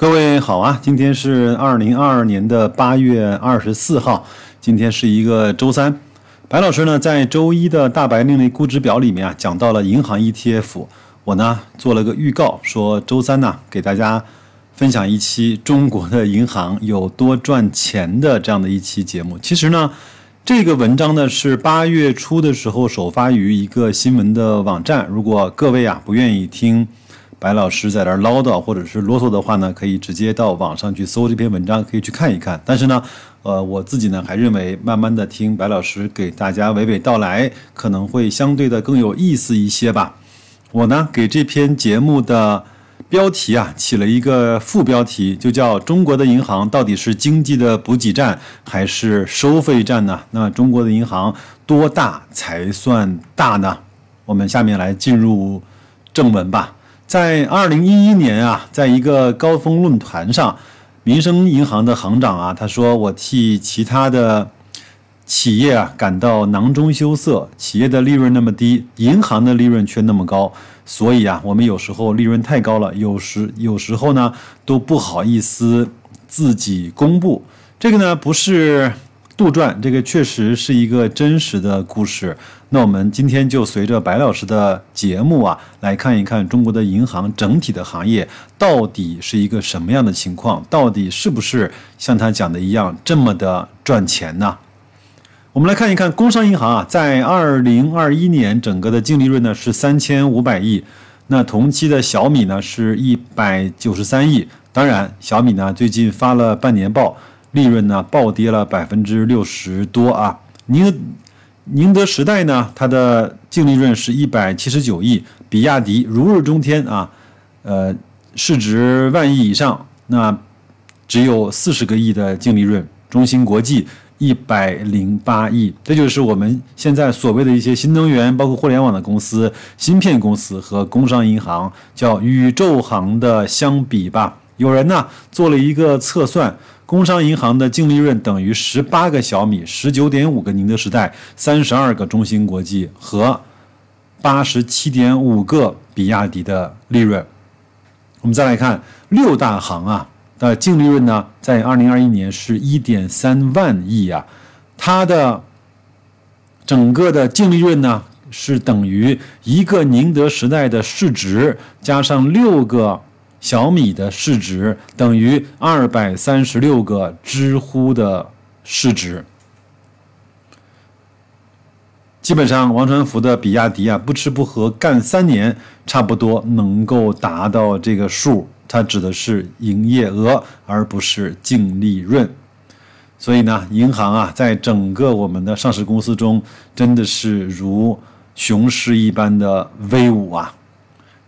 各位好啊，今天是二零二二年的八月二十四号，今天是一个周三。白老师呢，在周一的大白另类估值表里面啊，讲到了银行 ETF。我呢做了个预告，说周三呢给大家分享一期中国的银行有多赚钱的这样的一期节目。其实呢，这个文章呢是八月初的时候首发于一个新闻的网站。如果各位啊不愿意听。白老师在这唠叨或者是啰嗦的话呢，可以直接到网上去搜这篇文章，可以去看一看。但是呢，呃，我自己呢还认为，慢慢的听白老师给大家娓娓道来，可能会相对的更有意思一些吧。我呢给这篇节目的标题啊起了一个副标题，就叫“中国的银行到底是经济的补给站还是收费站呢？”那中国的银行多大才算大呢？我们下面来进入正文吧。在二零一一年啊，在一个高峰论坛上，民生银行的行长啊，他说：“我替其他的企业啊感到囊中羞涩。企业的利润那么低，银行的利润却那么高，所以啊，我们有时候利润太高了，有时 有时候呢都不好意思自己公布。这个呢不是。”杜撰，这个确实是一个真实的故事。那我们今天就随着白老师的节目啊，来看一看中国的银行整体的行业到底是一个什么样的情况，到底是不是像他讲的一样这么的赚钱呢？我们来看一看工商银行啊，在二零二一年整个的净利润呢是三千五百亿，那同期的小米呢是一百九十三亿。当然，小米呢最近发了半年报。利润呢暴跌了百分之六十多啊！宁宁德时代呢，它的净利润是一百七十九亿，比亚迪如日中天啊，呃，市值万亿以上，那只有四十个亿的净利润。中芯国际一百零八亿，这就是我们现在所谓的一些新能源、包括互联网的公司、芯片公司和工商银行叫宇宙行的相比吧。有人呢做了一个测算。工商银行的净利润等于十八个小米、十九点五个宁德时代、三十二个中芯国际和八十七点五个比亚迪的利润。我们再来看六大行啊的净利润呢，在二零二一年是一点三万亿啊，它的整个的净利润呢是等于一个宁德时代的市值加上六个。小米的市值等于二百三十六个知乎的市值，基本上王传福的比亚迪啊，不吃不喝干三年，差不多能够达到这个数。它指的是营业额，而不是净利润。所以呢，银行啊，在整个我们的上市公司中，真的是如雄狮一般的威武啊！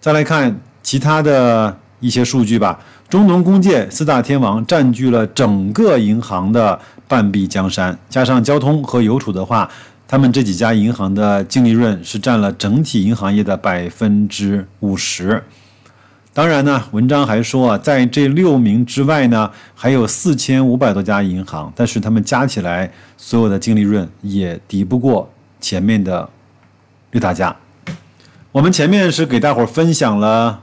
再来看其他的。一些数据吧，中农工建四大天王占据了整个银行的半壁江山，加上交通和邮储的话，他们这几家银行的净利润是占了整体银行业的百分之五十。当然呢，文章还说啊，在这六名之外呢，还有四千五百多家银行，但是他们加起来所有的净利润也抵不过前面的六大家。我们前面是给大伙儿分享了。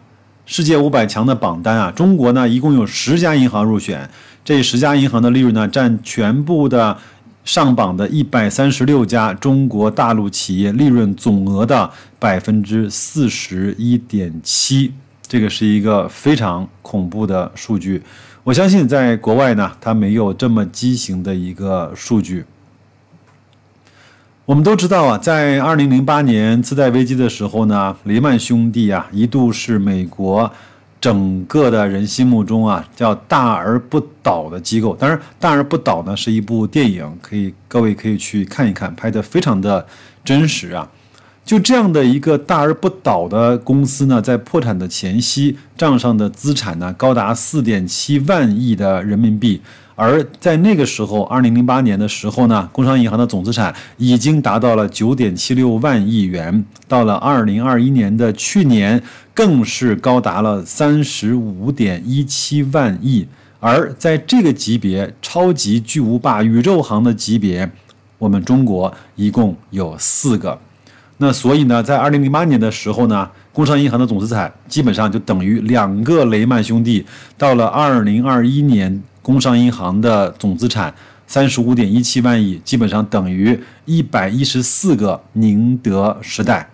世界五百强的榜单啊，中国呢一共有十家银行入选，这十家银行的利润呢占全部的上榜的一百三十六家中国大陆企业利润总额的百分之四十一点七，这个是一个非常恐怖的数据。我相信在国外呢，它没有这么畸形的一个数据。我们都知道啊，在二零零八年次贷危机的时候呢，雷曼兄弟啊一度是美国整个的人心目中啊叫大而不倒的机构。当然，大而不倒呢是一部电影，可以各位可以去看一看，拍的非常的真实啊。就这样的一个大而不倒的公司呢，在破产的前夕，账上的资产呢高达四点七万亿的人民币。而在那个时候，二零零八年的时候呢，工商银行的总资产已经达到了九点七六万亿元。到了二零二一年的去年，更是高达了三十五点一七万亿。而在这个级别，超级巨无霸宇宙行的级别，我们中国一共有四个。那所以呢，在二零零八年的时候呢，工商银行的总资产基本上就等于两个雷曼兄弟。到了二零二一年，工商银行的总资产三十五点一七万亿，基本上等于一百一十四个宁德时代。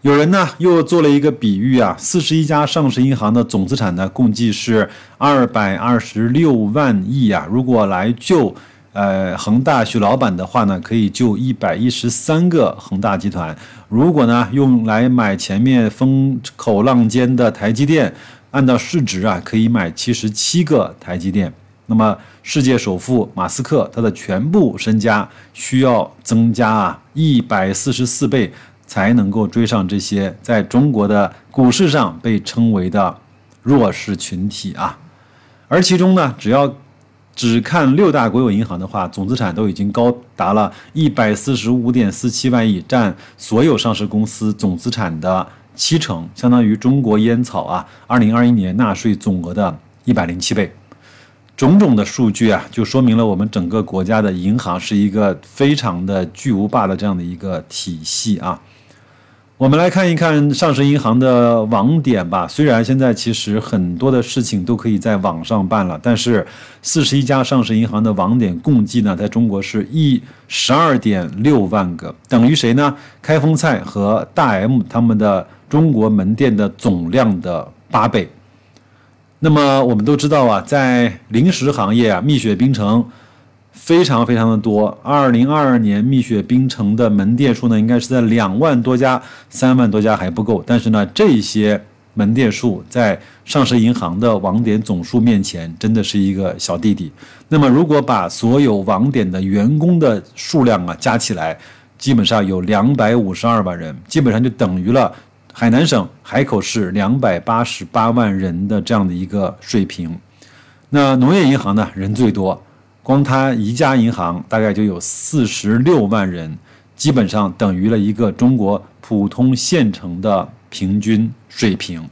有人呢又做了一个比喻啊，四十一家上市银行的总资产呢，共计是二百二十六万亿啊。如果来救呃恒大徐老板的话呢，可以救一百一十三个恒大集团。如果呢用来买前面风口浪尖的台积电，按照市值啊，可以买七十七个台积电。那么世界首富马斯克他的全部身家需要增加啊一百四十四倍。才能够追上这些在中国的股市上被称为的弱势群体啊，而其中呢，只要只看六大国有银行的话，总资产都已经高达了一百四十五点四七万亿，占所有上市公司总资产的七成，相当于中国烟草啊二零二一年纳税总额的一百零七倍。种种的数据啊，就说明了我们整个国家的银行是一个非常的巨无霸的这样的一个体系啊。我们来看一看上市银行的网点吧。虽然现在其实很多的事情都可以在网上办了，但是四十一家上市银行的网点共计呢，在中国是一十二点六万个，等于谁呢？开封菜和大 M 他们的中国门店的总量的八倍。那么我们都知道啊，在零食行业啊，蜜雪冰城。非常非常的多。二零二二年蜜雪冰城的门店数呢，应该是在两万多家，三万多家还不够。但是呢，这些门店数在上市银行的网点总数面前，真的是一个小弟弟。那么，如果把所有网点的员工的数量啊加起来，基本上有两百五十二万人，基本上就等于了海南省海口市两百八十八万人的这样的一个水平。那农业银行呢，人最多。光它一家银行大概就有四十六万人，基本上等于了一个中国普通县城的平均水平。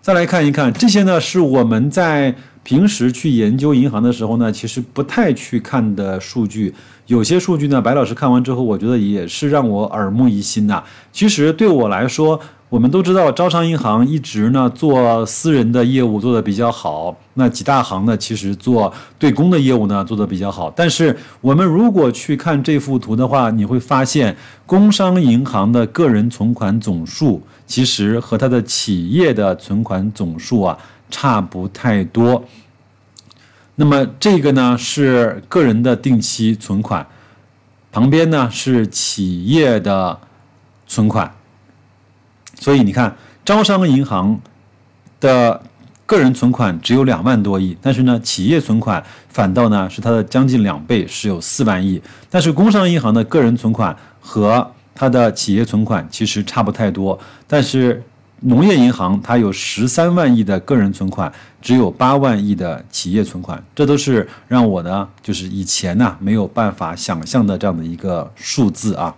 再来看一看这些呢，是我们在平时去研究银行的时候呢，其实不太去看的数据。有些数据呢，白老师看完之后，我觉得也是让我耳目一新呐。其实对我来说，我们都知道，招商银行一直呢做私人的业务做得比较好，那几大行呢其实做对公的业务呢做得比较好。但是我们如果去看这幅图的话，你会发现，工商银行的个人存款总数其实和它的企业的存款总数啊差不太多。那么这个呢是个人的定期存款，旁边呢是企业的存款。所以你看，招商银行的个人存款只有两万多亿，但是呢，企业存款反倒呢是它的将近两倍，是有四万亿。但是工商银行的个人存款和它的企业存款其实差不太多，但是农业银行它有十三万亿的个人存款，只有八万亿的企业存款，这都是让我呢就是以前呢没有办法想象的这样的一个数字啊。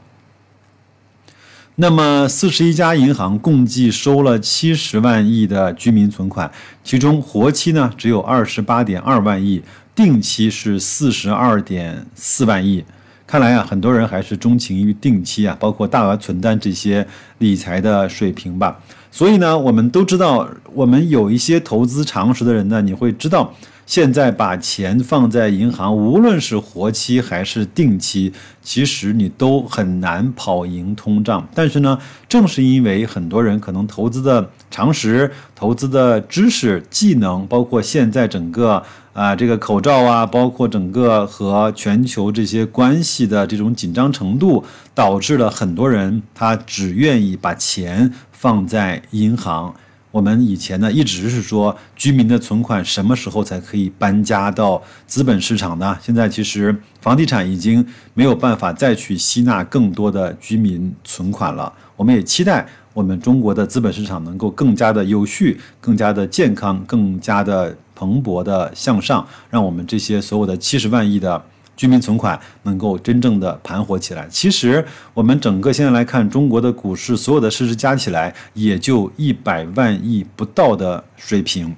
那么，四十一家银行共计收了七十万亿的居民存款，其中活期呢只有二十八点二万亿，定期是四十二点四万亿。看来啊，很多人还是钟情于定期啊，包括大额存单这些理财的水平吧。所以呢，我们都知道，我们有一些投资常识的人呢，你会知道。现在把钱放在银行，无论是活期还是定期，其实你都很难跑赢通胀。但是呢，正是因为很多人可能投资的常识、投资的知识、技能，包括现在整个啊这个口罩啊，包括整个和全球这些关系的这种紧张程度，导致了很多人他只愿意把钱放在银行。我们以前呢一直是说居民的存款什么时候才可以搬家到资本市场呢？现在其实房地产已经没有办法再去吸纳更多的居民存款了。我们也期待我们中国的资本市场能够更加的有序、更加的健康、更加的蓬勃的向上，让我们这些所有的七十万亿的。居民存款能够真正的盘活起来。其实，我们整个现在来看，中国的股市所有的市值加起来也就一百万亿不到的水平。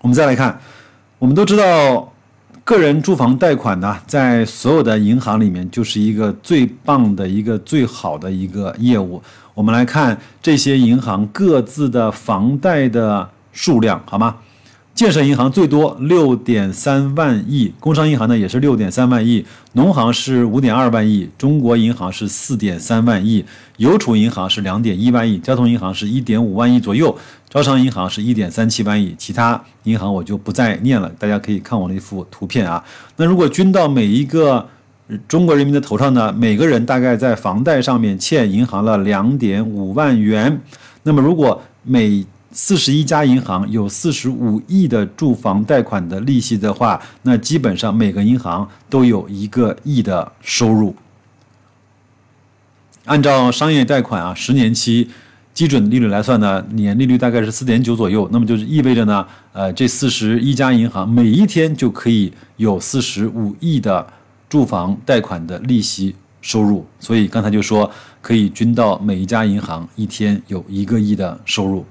我们再来看，我们都知道，个人住房贷款呢，在所有的银行里面就是一个最棒的一个最好的一个业务。我们来看这些银行各自的房贷的数量，好吗？建设银行最多六点三万亿，工商银行呢也是六点三万亿，农行是五点二万亿，中国银行是四点三万亿，邮储银行是两点一万亿，交通银行是一点五万亿左右，招商银行是一点三七万亿，其他银行我就不再念了，大家可以看我那幅图片啊。那如果均到每一个中国人民的头上呢，每个人大概在房贷上面欠银行了两点五万元，那么如果每四十一家银行有四十五亿的住房贷款的利息的话，那基本上每个银行都有一个亿的收入。按照商业贷款啊，十年期基准利率来算呢，年利率大概是四点九左右，那么就是意味着呢，呃，这四十一家银行每一天就可以有四十五亿的住房贷款的利息收入。所以刚才就说可以均到每一家银行一天有一个亿的收入。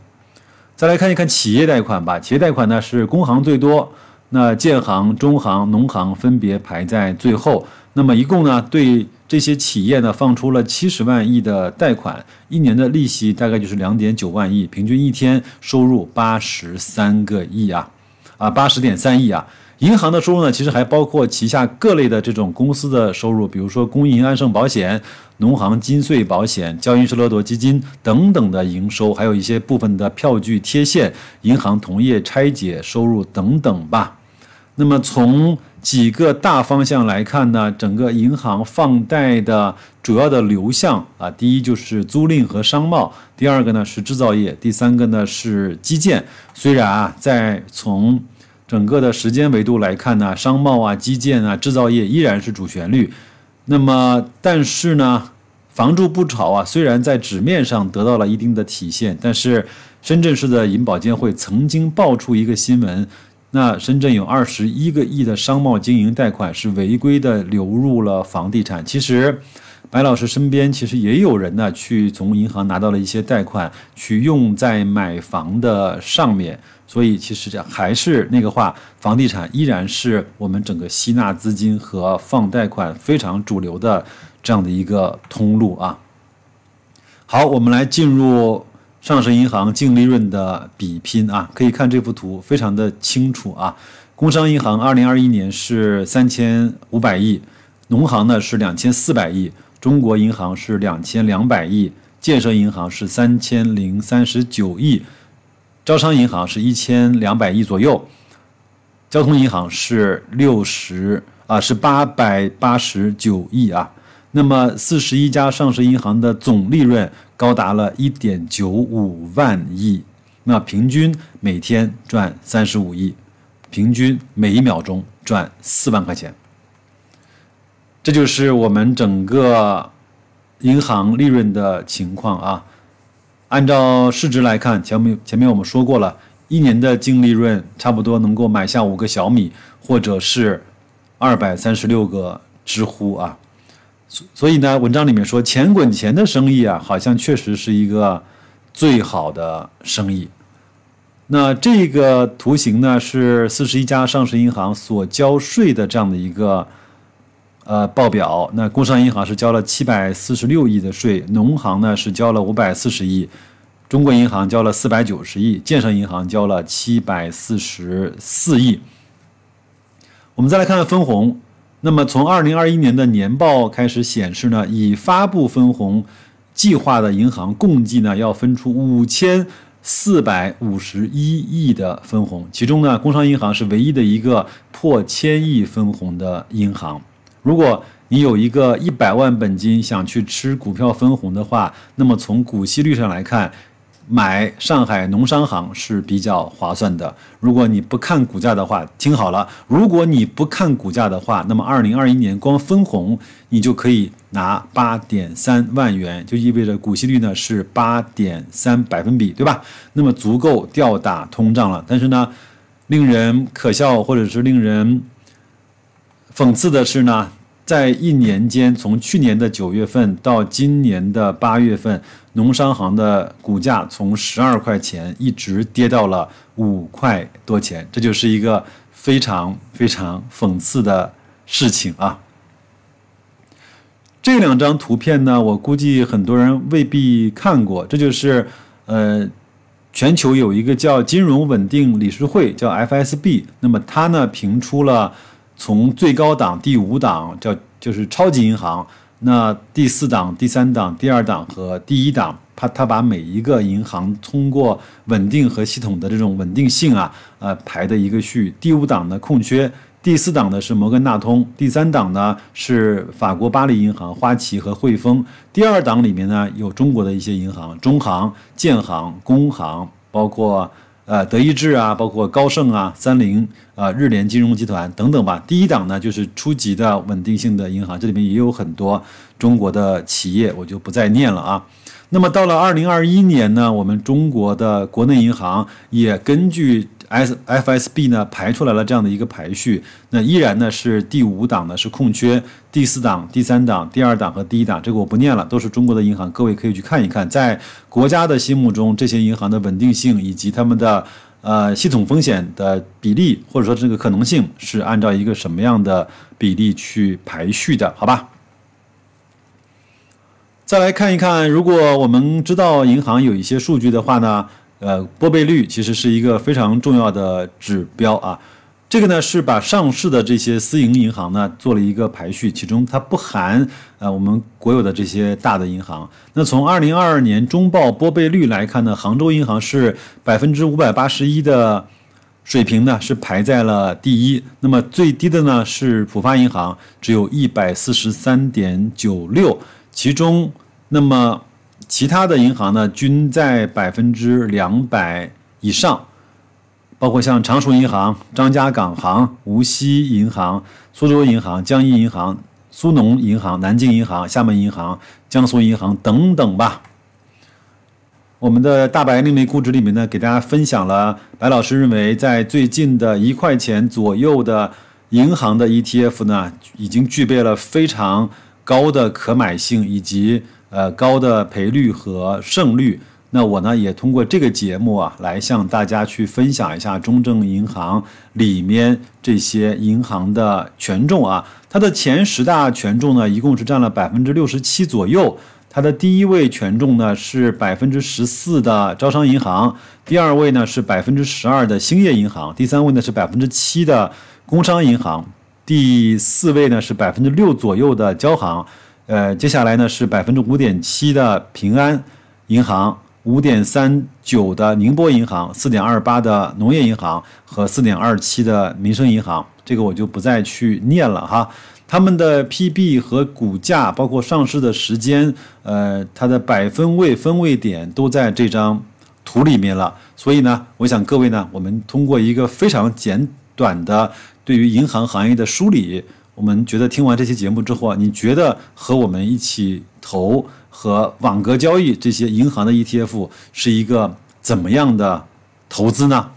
再来看一看企业贷款吧。企业贷款呢是工行最多，那建行、中行、农行分别排在最后。那么一共呢对这些企业呢放出了七十万亿的贷款，一年的利息大概就是两点九万亿，平均一天收入八十三个亿啊，啊八十点三亿啊。银行的收入呢，其实还包括旗下各类的这种公司的收入，比如说工银安盛保险、农行金穗保险、交银施乐多基金等等的营收，还有一些部分的票据贴现、银行同业拆解收入等等吧。那么从几个大方向来看呢，整个银行放贷的主要的流向啊，第一就是租赁和商贸，第二个呢是制造业，第三个呢是基建。虽然啊，在从整个的时间维度来看呢，商贸啊、基建啊、制造业依然是主旋律。那么，但是呢，房住不炒啊，虽然在纸面上得到了一定的体现，但是深圳市的银保监会曾经爆出一个新闻，那深圳有二十一个亿的商贸经营贷款是违规的流入了房地产。其实，白老师身边其实也有人呢，去从银行拿到了一些贷款，去用在买房的上面。所以，其实这还是那个话，房地产依然是我们整个吸纳资金和放贷款非常主流的这样的一个通路啊。好，我们来进入上市银行净利润的比拼啊，可以看这幅图，非常的清楚啊。工商银行二零二一年是三千五百亿，农行呢是两千四百亿，中国银行是两千两百亿，建设银行是三千零三十九亿。招商银行是一千两百亿左右，交通银行是六十啊，是八百八十九亿啊。那么四十一家上市银行的总利润高达了一点九五万亿，那平均每天赚三十五亿，平均每一秒钟赚四万块钱。这就是我们整个银行利润的情况啊。按照市值来看，前面前面我们说过了，一年的净利润差不多能够买下五个小米，或者是二百三十六个知乎啊。所所以呢，文章里面说钱滚钱的生意啊，好像确实是一个最好的生意。那这个图形呢，是四十一家上市银行所交税的这样的一个。呃，报表那工商银行是交了七百四十六亿的税，农行呢是交了五百四十亿，中国银行交了四百九十亿，建设银行交了七百四十四亿。我们再来看看分红，那么从二零二一年的年报开始显示呢，已发布分红计划的银行共计呢要分出五千四百五十一亿的分红，其中呢，工商银行是唯一的一个破千亿分红的银行。如果你有一个一百万本金想去吃股票分红的话，那么从股息率上来看，买上海农商行是比较划算的。如果你不看股价的话，听好了，如果你不看股价的话，那么二零二一年光分红你就可以拿八点三万元，就意味着股息率呢是八点三百分比，对吧？那么足够吊打通胀了。但是呢，令人可笑或者是令人。讽刺的是呢，在一年间，从去年的九月份到今年的八月份，农商行的股价从十二块钱一直跌到了五块多钱，这就是一个非常非常讽刺的事情啊。这两张图片呢，我估计很多人未必看过，这就是呃，全球有一个叫金融稳定理事会，叫 FSB，那么它呢评出了从最高档第五档叫就是超级银行，那第四档、第三档、第二档和第一档。它它把每一个银行通过稳定和系统的这种稳定性啊，呃排的一个序。第五档呢空缺，第四档呢是摩根大通，第三档呢是法国巴黎银行、花旗和汇丰。第二档里面呢有中国的一些银行，中行、建行、工行，包括呃德意志啊，包括高盛啊、三菱啊、日联金融集团等等吧。第一档呢就是初级的稳定性的银行，这里面也有很多中国的企业，我就不再念了啊。那么到了二零二一年呢，我们中国的国内银行也根据 S F S B 呢排出来了这样的一个排序，那依然呢是第五档呢是空缺，第四档、第三档、第二档和第一档，这个我不念了，都是中国的银行，各位可以去看一看，在国家的心目中，这些银行的稳定性以及他们的呃系统风险的比例，或者说这个可能性是按照一个什么样的比例去排序的，好吧？再来看一看，如果我们知道银行有一些数据的话呢，呃，拨备率其实是一个非常重要的指标啊。这个呢是把上市的这些私营银行呢做了一个排序，其中它不含呃我们国有的这些大的银行。那从二零二二年中报拨备率来看呢，杭州银行是百分之五百八十一的水平呢，是排在了第一。那么最低的呢是浦发银行，只有一百四十三点九六。其中，那么其他的银行呢，均在百分之两百以上，包括像常熟银行、张家港行、无锡银行、苏州银行、江阴银行、苏农银行、南京银行、厦门银行、江苏银行等等吧。我们的大白另类估值里面呢，给大家分享了白老师认为在最近的一块钱左右的银行的 ETF 呢，已经具备了非常。高的可买性以及呃高的赔率和胜率，那我呢也通过这个节目啊来向大家去分享一下中证银行里面这些银行的权重啊，它的前十大权重呢一共是占了百分之六十七左右，它的第一位权重呢是百分之十四的招商银行，第二位呢是百分之十二的兴业银行，第三位呢是百分之七的工商银行。第四位呢是百分之六左右的交行，呃，接下来呢是百分之五点七的平安银行，五点三九的宁波银行，四点二八的农业银行和四点二七的民生银行，这个我就不再去念了哈。他们的 PB 和股价，包括上市的时间，呃，它的百分位分位点都在这张图里面了。所以呢，我想各位呢，我们通过一个非常简短的。对于银行行业的梳理，我们觉得听完这期节目之后啊，你觉得和我们一起投和网格交易这些银行的 ETF 是一个怎么样的投资呢？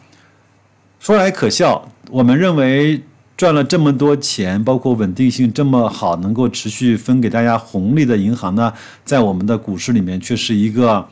说来可笑，我们认为赚了这么多钱，包括稳定性这么好，能够持续分给大家红利的银行呢，在我们的股市里面却是一个。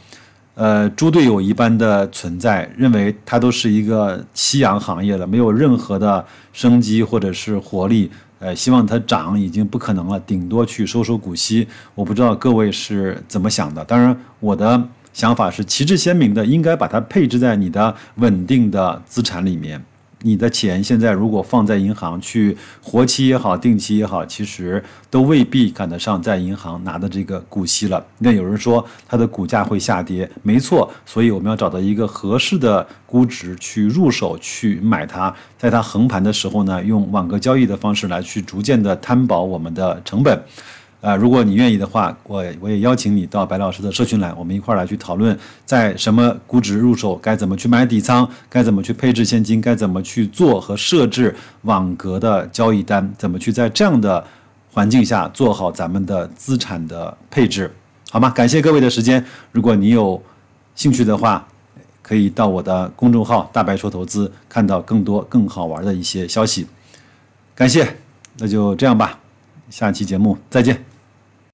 呃，猪队友一般的存在，认为它都是一个夕阳行业了，没有任何的生机或者是活力。呃，希望它涨已经不可能了，顶多去收收股息。我不知道各位是怎么想的，当然我的想法是旗帜鲜明的，应该把它配置在你的稳定的资产里面。你的钱现在如果放在银行去活期也好，定期也好，其实都未必赶得上在银行拿的这个股息了。那有人说它的股价会下跌，没错，所以我们要找到一个合适的估值去入手去买它，在它横盘的时候呢，用网格交易的方式来去逐渐的摊薄我们的成本。啊，如果你愿意的话，我我也邀请你到白老师的社群来，我们一块儿来去讨论，在什么估值入手，该怎么去买底仓，该怎么去配置现金，该怎么去做和设置网格的交易单，怎么去在这样的环境下做好咱们的资产的配置，好吗？感谢各位的时间，如果你有兴趣的话，可以到我的公众号“大白说投资”看到更多更好玩的一些消息。感谢，那就这样吧，下期节目再见。